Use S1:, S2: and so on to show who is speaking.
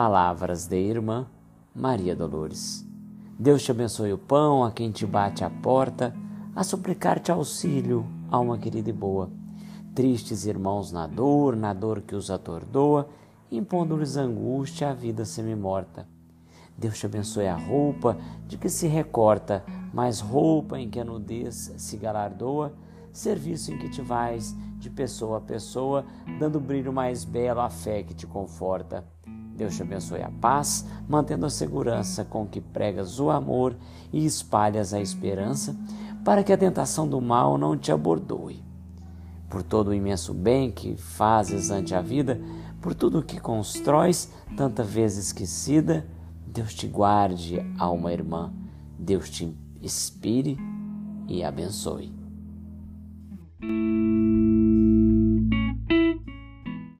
S1: Palavras de Irmã Maria Dolores. Deus te abençoe o pão a quem te bate a porta, a suplicar-te auxílio, alma querida e boa. Tristes irmãos na dor, na dor que os atordoa, impondo-lhes angústia a vida semi-morta. Deus te abençoe a roupa de que se recorta, mais roupa em que a nudez se galardoa, serviço em que te vais de pessoa a pessoa, dando brilho mais belo à fé que te conforta. Deus te abençoe a paz, mantendo a segurança com que pregas o amor e espalhas a esperança, para que a tentação do mal não te abordoe. Por todo o imenso bem que fazes ante a vida, por tudo o que constróis, tanta vez esquecida, Deus te guarde, alma irmã, Deus te inspire e abençoe.